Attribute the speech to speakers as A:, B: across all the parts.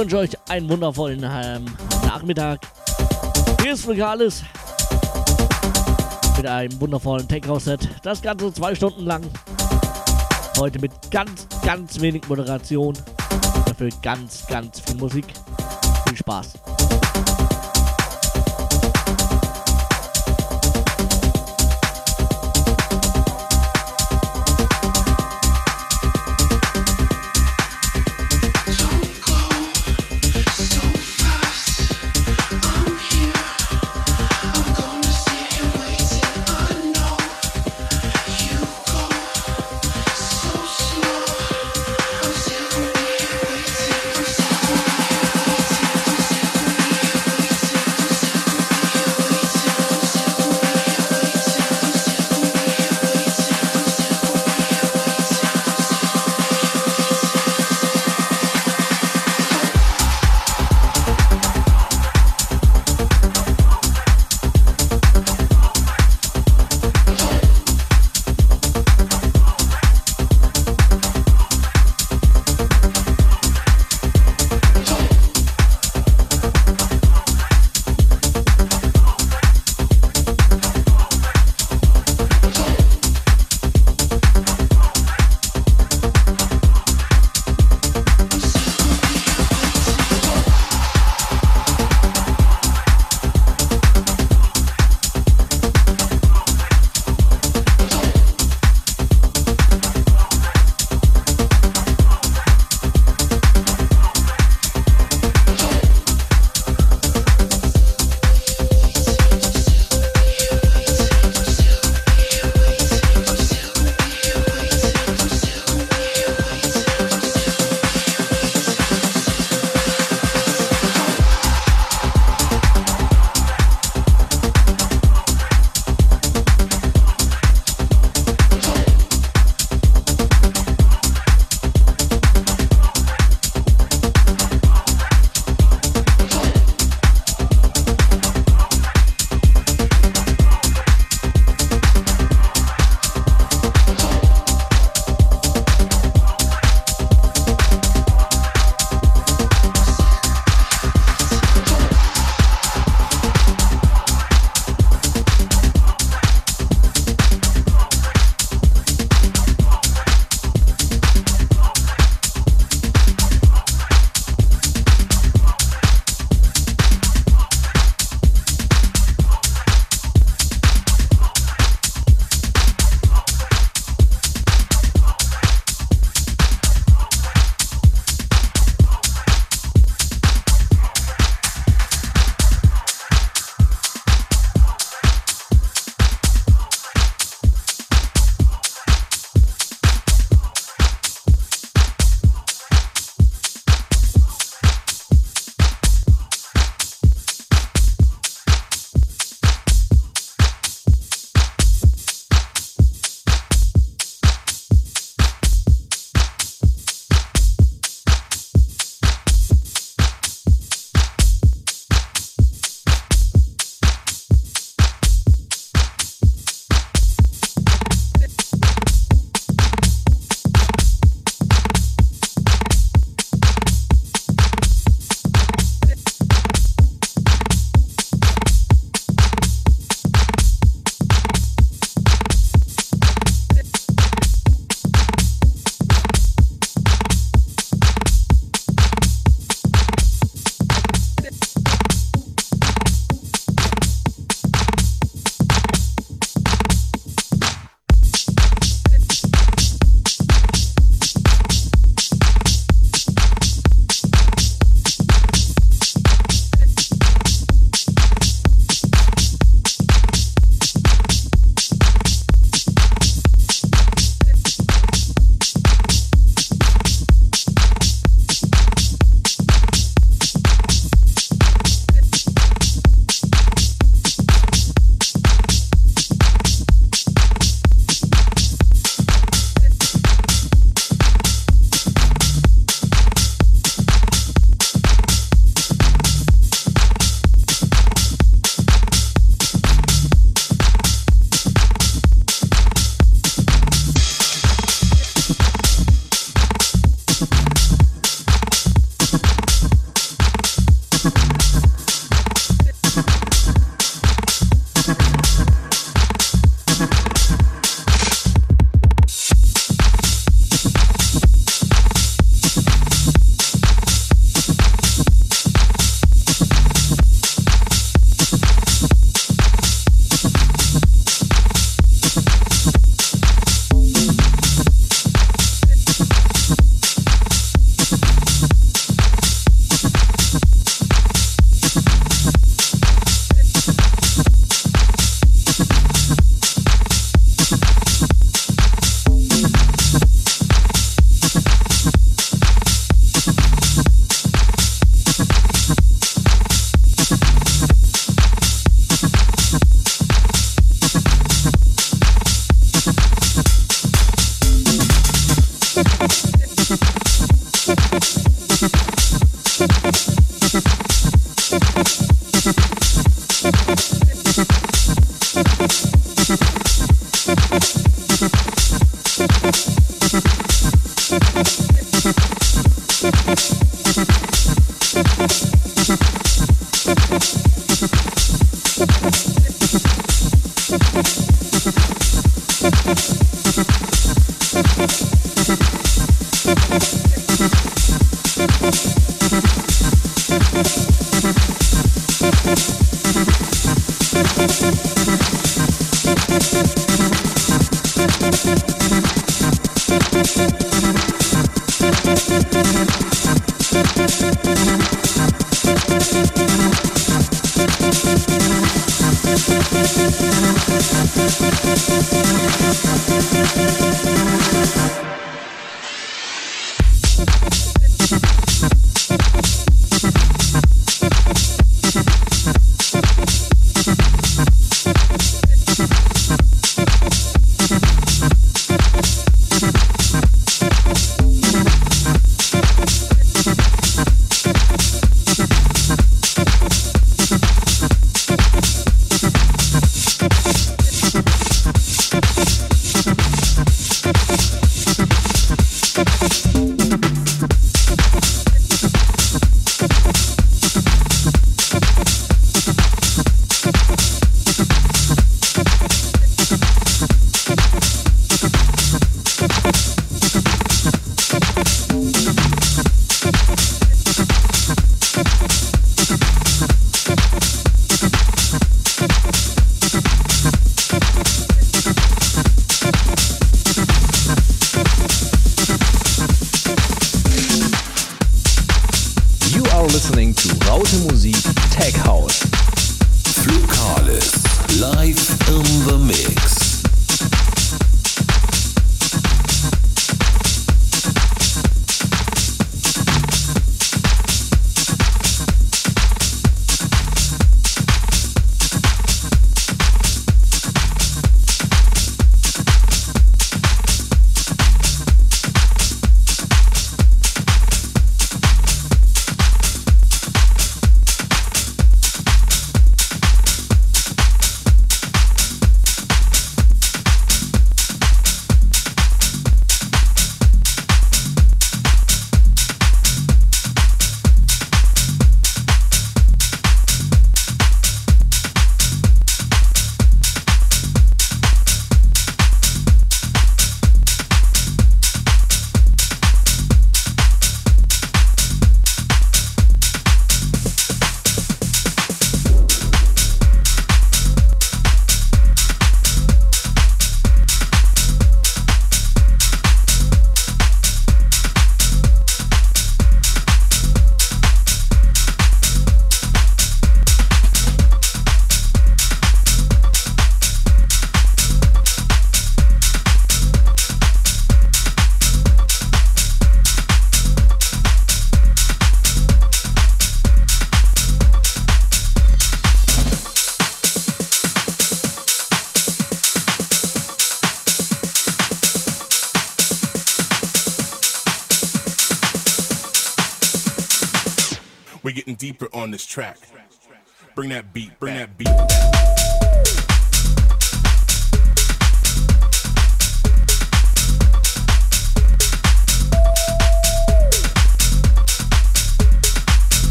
A: Wünsche euch einen wundervollen ähm, Nachmittag. Hier ist Frikalis mit einem wundervollen Tech-House-Set. Das Ganze zwei Stunden lang. Heute mit ganz, ganz wenig Moderation. Dafür ganz, ganz viel Musik. Viel Spaß.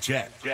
B: jet. jet.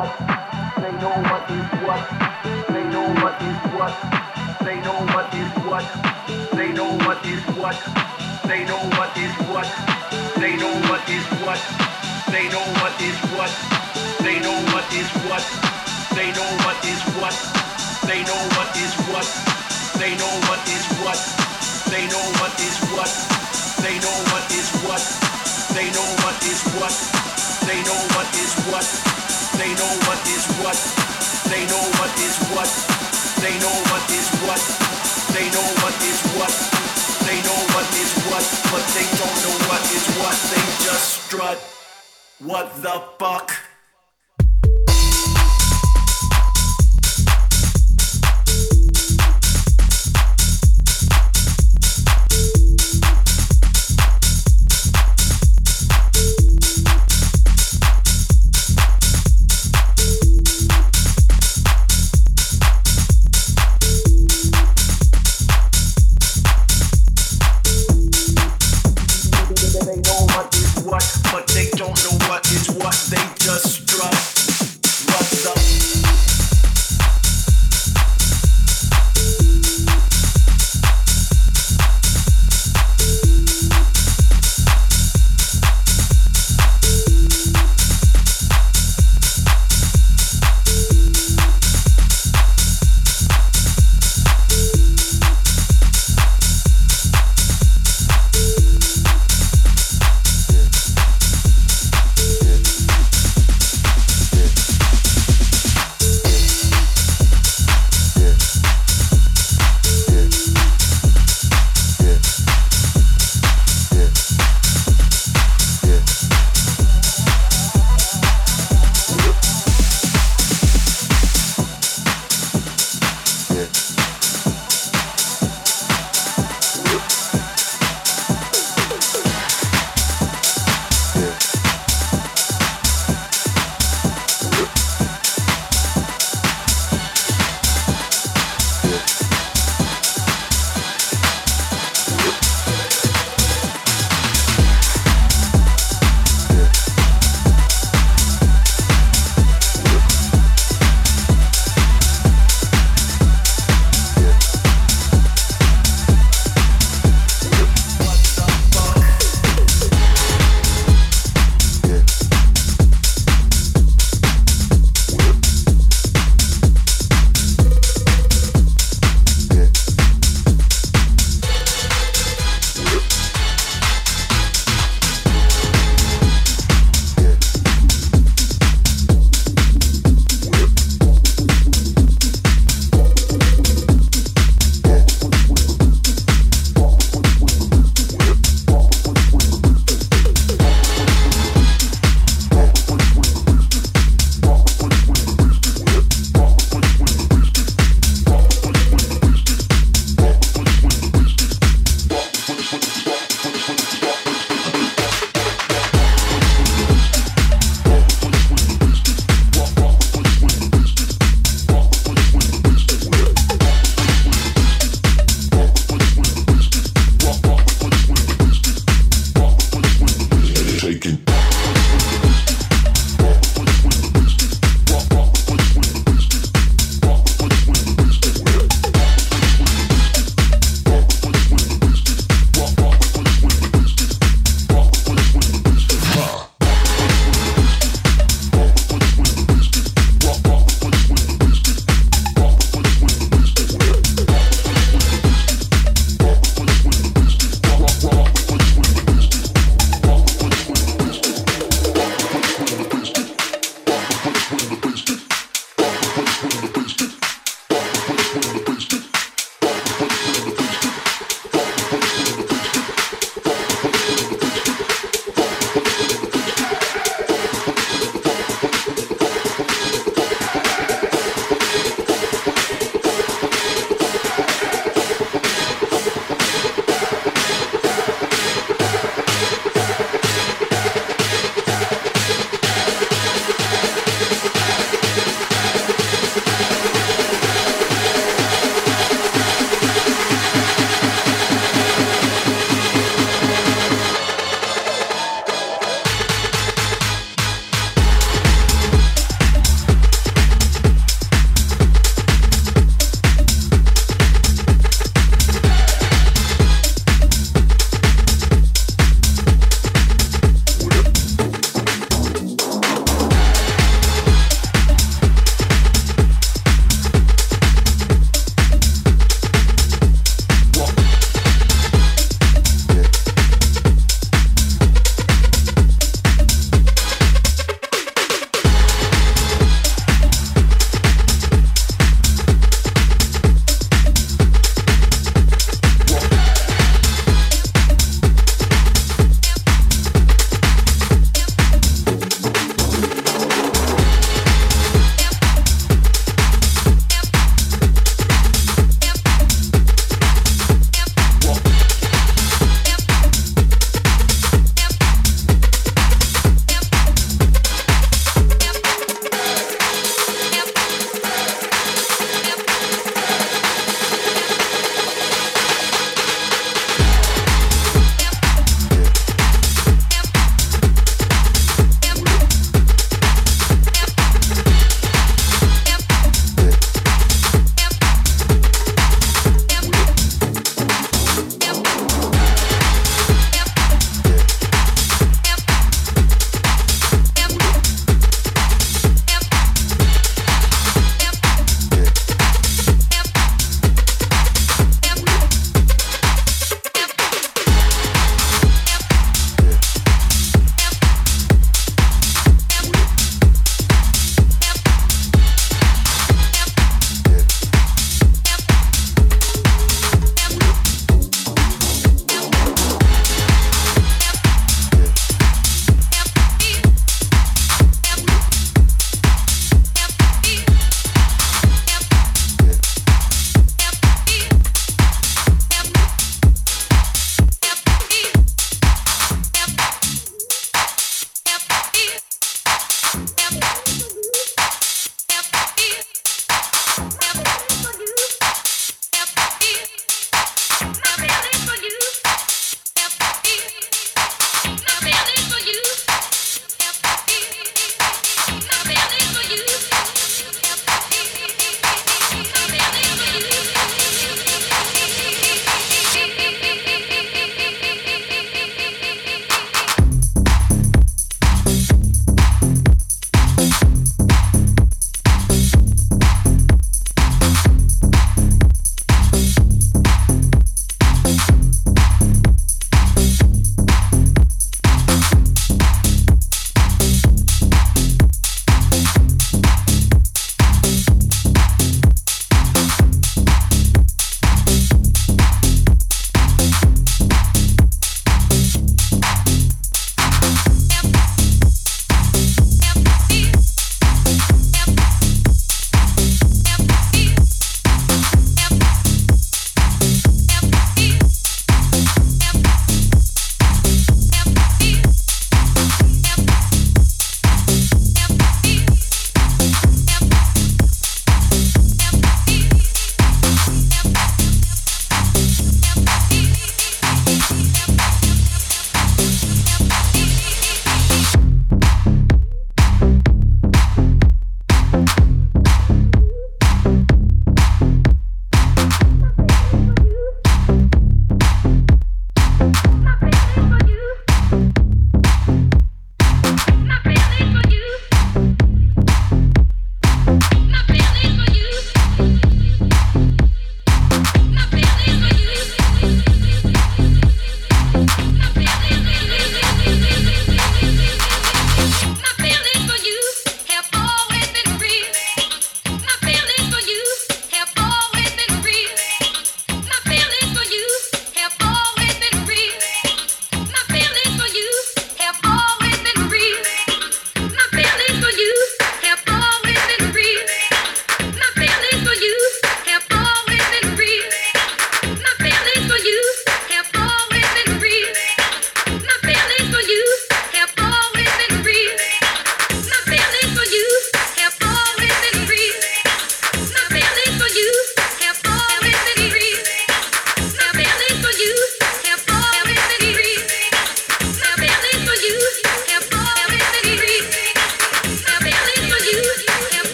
C: what, they know what is what, they know what is what, they know what is what, they know what is what. What the fuck?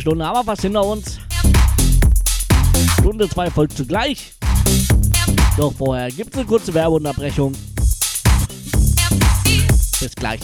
A: Erste Stunde haben wir fast hinter uns. Stunde 2 folgt zugleich. Doch vorher gibt es eine kurze Werbeunterbrechung. Bis gleich.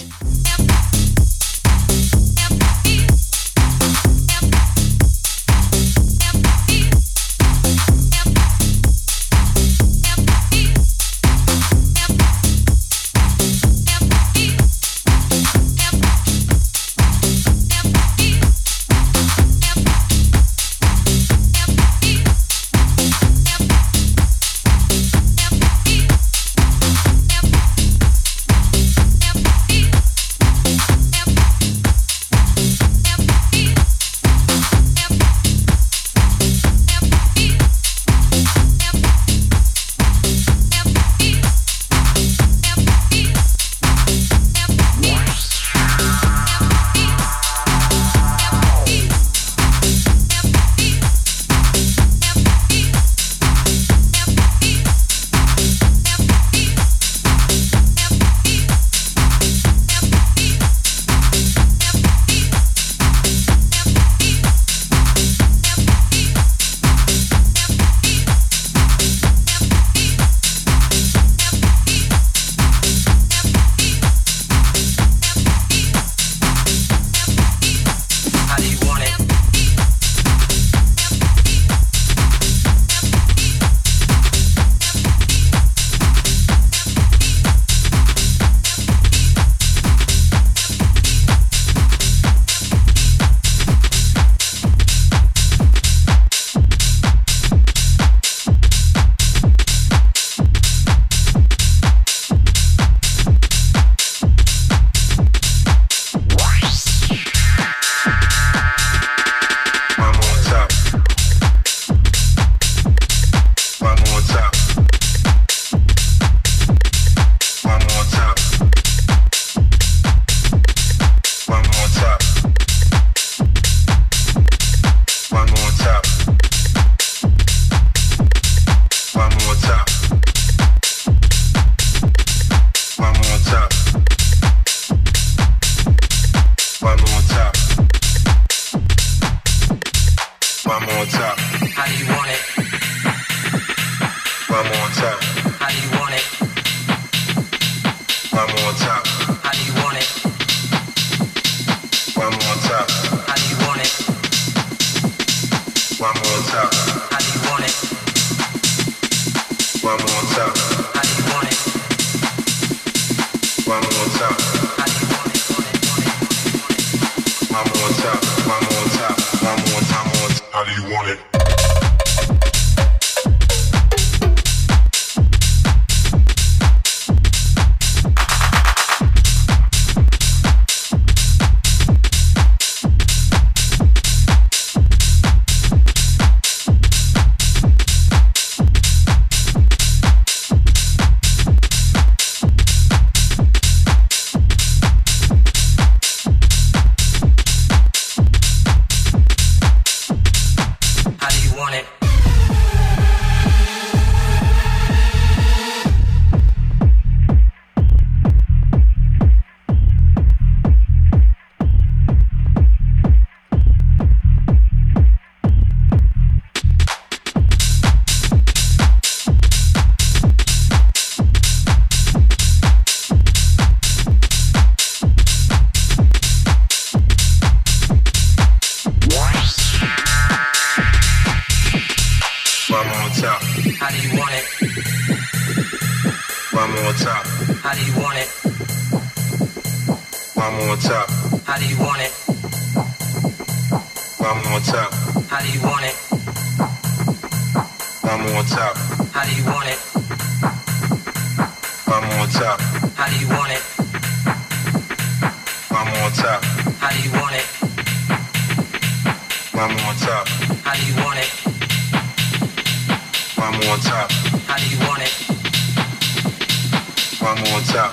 D: How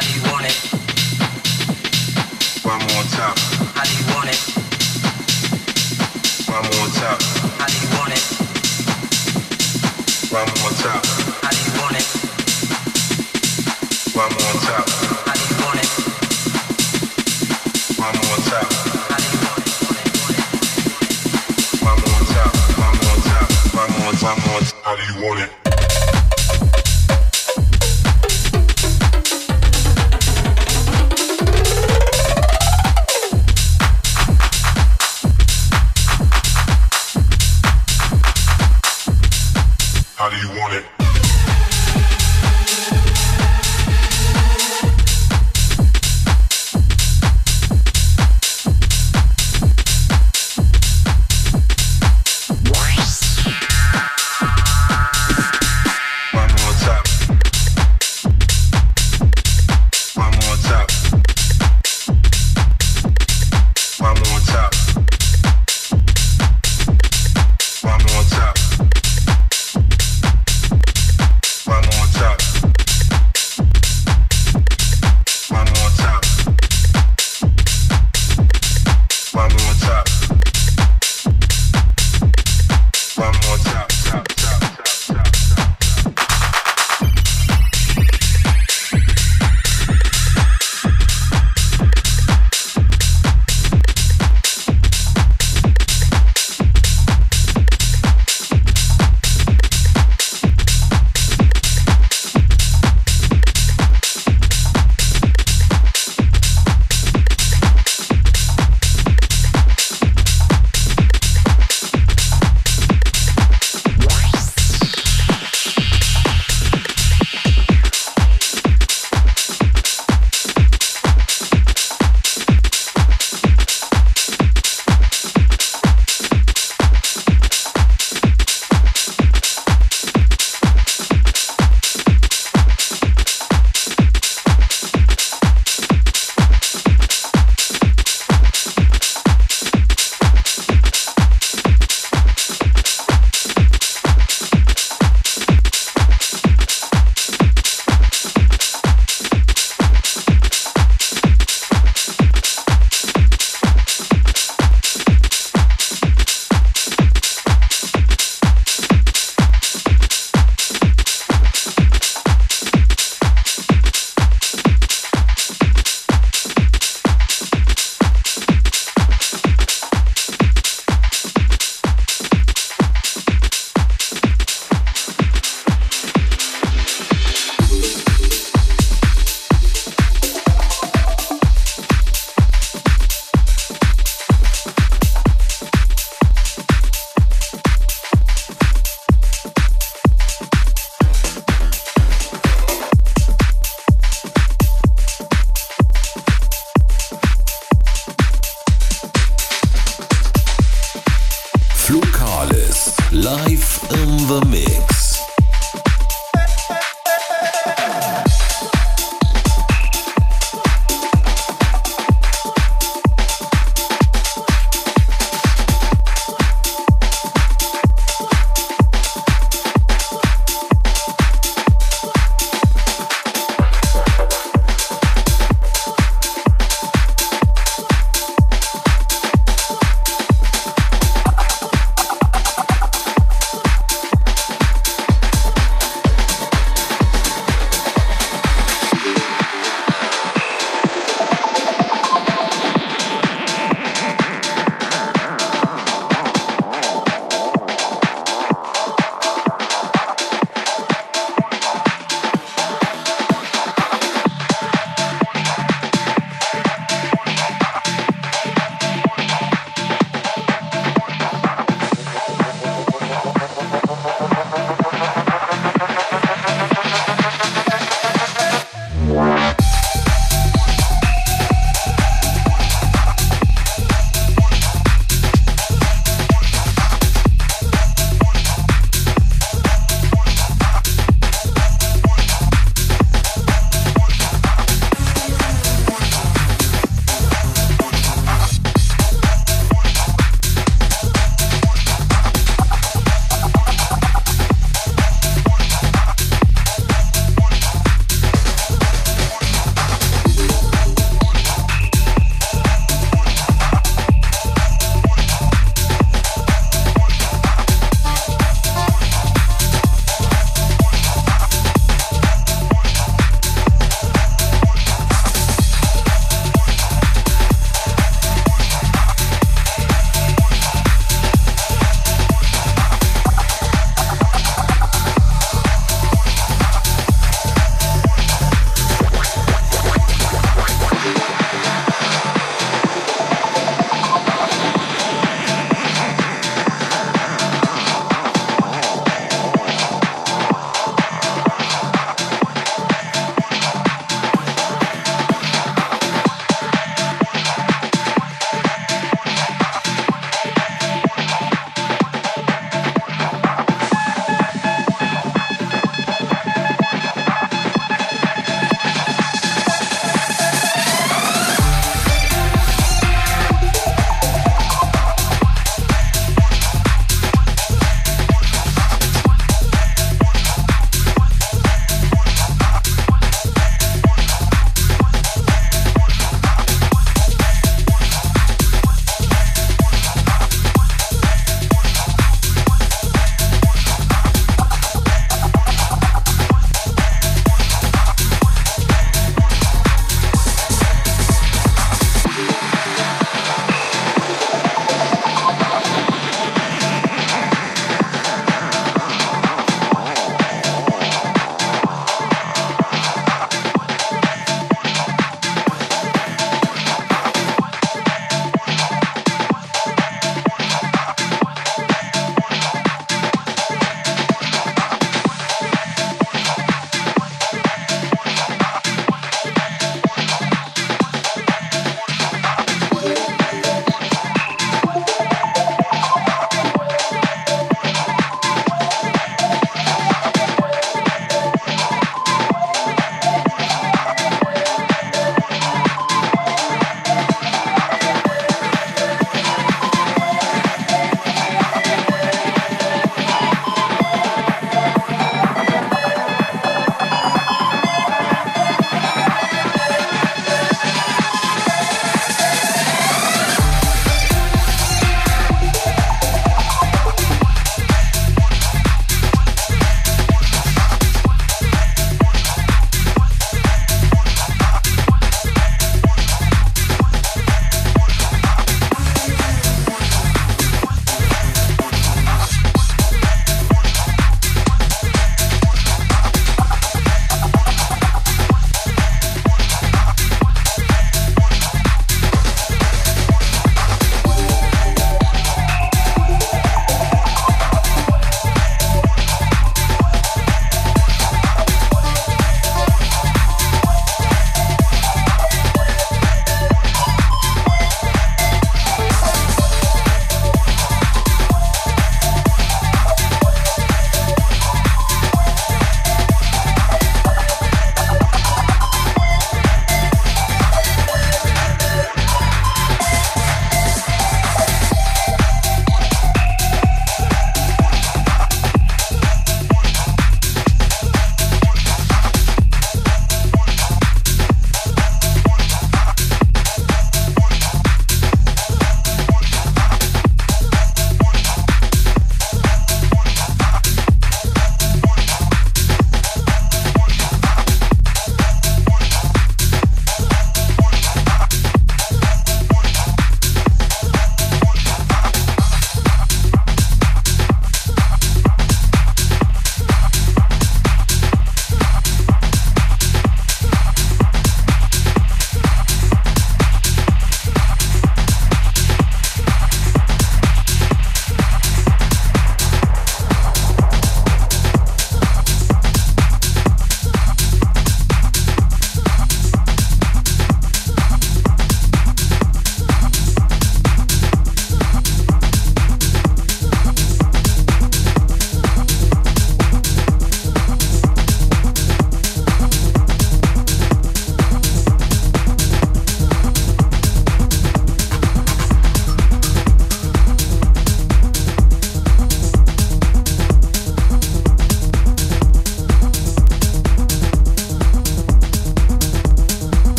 D: do you want it? One more top. How do you want it? One more top. How do you want it? One more top. How do you want it?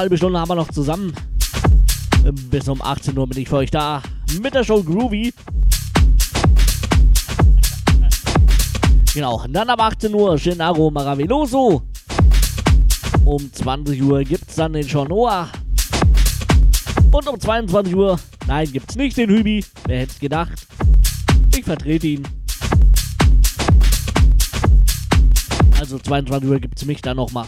A: Halbe Stunde haben wir noch zusammen. Bis um 18 Uhr bin ich für euch da. Mit der Show Groovy. Genau, dann ab 18 Uhr Gennaro Maravilloso. Um 20 Uhr gibt's dann den Noah. Und um 22 Uhr, nein, gibt's nicht den Hübi. Wer hätte es gedacht? Ich vertrete ihn. Also 22 Uhr gibt's mich dann nochmal.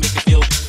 E: make it feel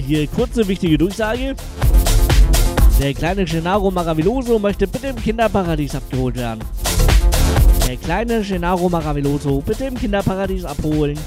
A: hier kurze wichtige Durchsage. Der kleine Gennaro Maravilloso möchte bitte im Kinderparadies abgeholt werden. Der kleine Gennaro Maravilloso bitte im Kinderparadies abholen.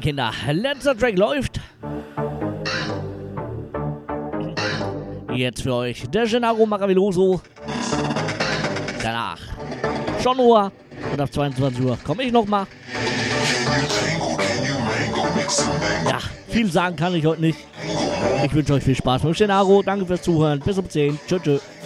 A: Kinder. Letzter Track läuft. Jetzt für euch der Gennaro Maravilloso. Danach schon Uhr. Und ab 22 Uhr komme ich nochmal. Ja, viel sagen kann ich heute nicht. Ich wünsche euch viel Spaß mit Gennaro. Danke fürs Zuhören. Bis um 10. Tschüss. tschüss.